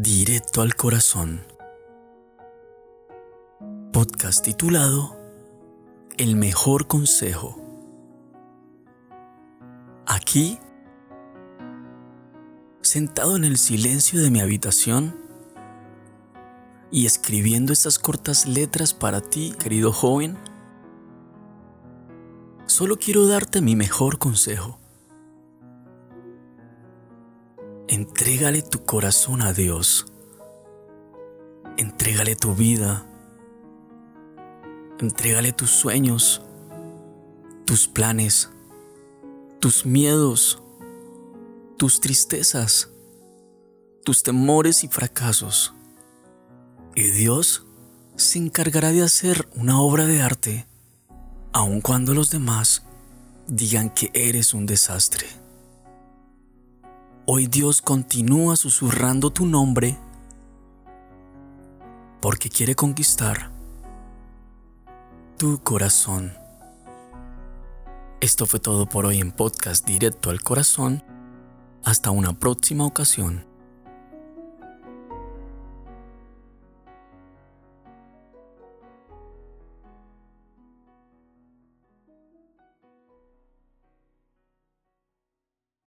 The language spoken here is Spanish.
Directo al corazón. Podcast titulado El mejor consejo. Aquí, sentado en el silencio de mi habitación y escribiendo estas cortas letras para ti, querido joven, solo quiero darte mi mejor consejo Entrégale tu corazón a Dios. Entrégale tu vida. Entrégale tus sueños, tus planes, tus miedos, tus tristezas, tus temores y fracasos. Y Dios se encargará de hacer una obra de arte, aun cuando los demás digan que eres un desastre. Hoy Dios continúa susurrando tu nombre porque quiere conquistar tu corazón. Esto fue todo por hoy en podcast directo al corazón. Hasta una próxima ocasión.